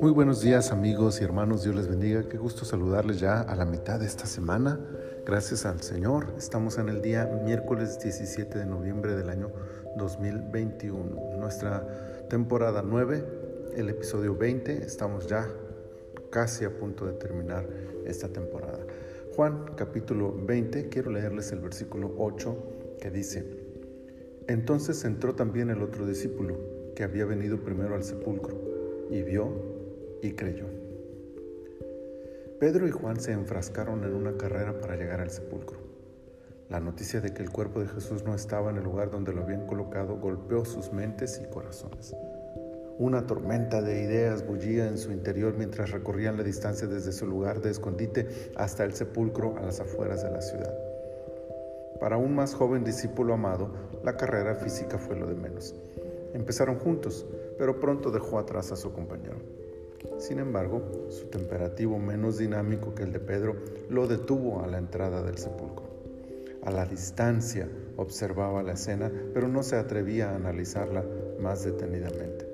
Muy buenos días amigos y hermanos, Dios les bendiga. Qué gusto saludarles ya a la mitad de esta semana. Gracias al Señor. Estamos en el día miércoles 17 de noviembre del año 2021. Nuestra temporada 9, el episodio 20. Estamos ya casi a punto de terminar esta temporada. Juan capítulo 20, quiero leerles el versículo 8 que dice, Entonces entró también el otro discípulo que había venido primero al sepulcro y vio y creyó. Pedro y Juan se enfrascaron en una carrera para llegar al sepulcro. La noticia de que el cuerpo de Jesús no estaba en el lugar donde lo habían colocado golpeó sus mentes y corazones. Una tormenta de ideas bullía en su interior mientras recorrían la distancia desde su lugar de escondite hasta el sepulcro a las afueras de la ciudad. Para un más joven discípulo amado, la carrera física fue lo de menos. Empezaron juntos, pero pronto dejó atrás a su compañero. Sin embargo, su temperativo menos dinámico que el de Pedro lo detuvo a la entrada del sepulcro. A la distancia observaba la escena, pero no se atrevía a analizarla más detenidamente.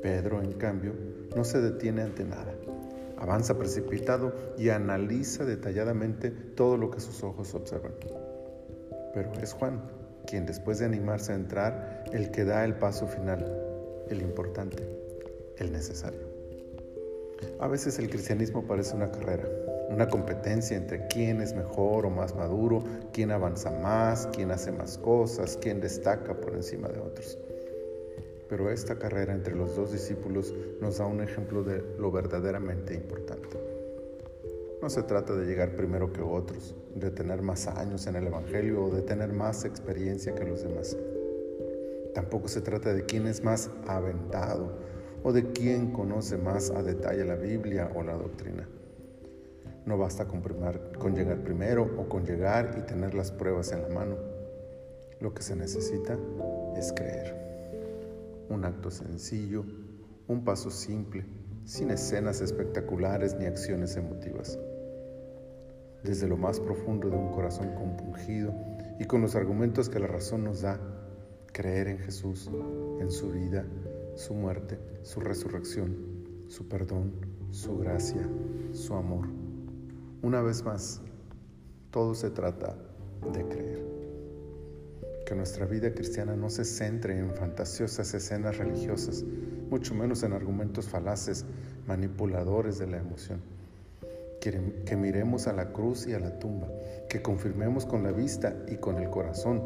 Pedro, en cambio, no se detiene ante nada. Avanza precipitado y analiza detalladamente todo lo que sus ojos observan. Pero es Juan quien, después de animarse a entrar, el que da el paso final, el importante, el necesario. A veces el cristianismo parece una carrera, una competencia entre quién es mejor o más maduro, quién avanza más, quién hace más cosas, quién destaca por encima de otros. Pero esta carrera entre los dos discípulos nos da un ejemplo de lo verdaderamente importante. No se trata de llegar primero que otros, de tener más años en el Evangelio o de tener más experiencia que los demás. Tampoco se trata de quién es más aventado o de quién conoce más a detalle la Biblia o la doctrina. No basta con, con llegar primero o con llegar y tener las pruebas en la mano. Lo que se necesita es creer. Un acto sencillo, un paso simple, sin escenas espectaculares ni acciones emotivas. Desde lo más profundo de un corazón compungido y con los argumentos que la razón nos da, creer en Jesús, en su vida, su muerte, su resurrección, su perdón, su gracia, su amor. Una vez más, todo se trata de creer. Que nuestra vida cristiana no se centre en fantasiosas escenas religiosas, mucho menos en argumentos falaces, manipuladores de la emoción. Que, miremos a la cruz y a la tumba, que confirmemos con la vista y con el corazón,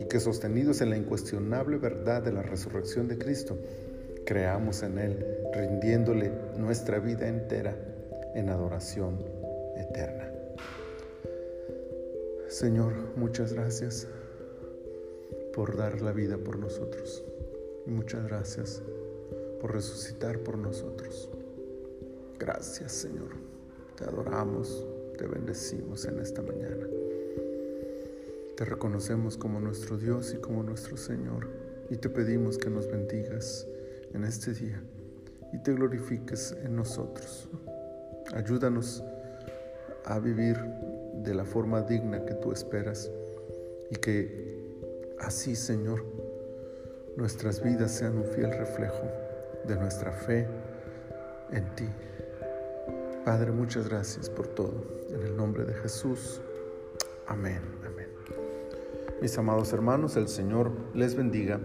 y que sostenidos en la incuestionable verdad de la resurrección de Cristo, creamos en Él, rindiéndole nuestra vida entera en adoración eterna. Señor, muchas gracias por dar la vida por nosotros. Muchas gracias por resucitar por nosotros. Gracias, Señor. Te adoramos, te bendecimos en esta mañana. Te reconocemos como nuestro Dios y como nuestro Señor y te pedimos que nos bendigas en este día y te glorifiques en nosotros. Ayúdanos a vivir de la forma digna que tú esperas y que así, Señor, nuestras vidas sean un fiel reflejo de nuestra fe en ti. Padre, muchas gracias por todo. En el nombre de Jesús. Amén. Amén. Mis amados hermanos, el Señor les bendiga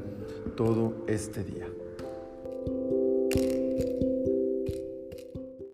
todo este día.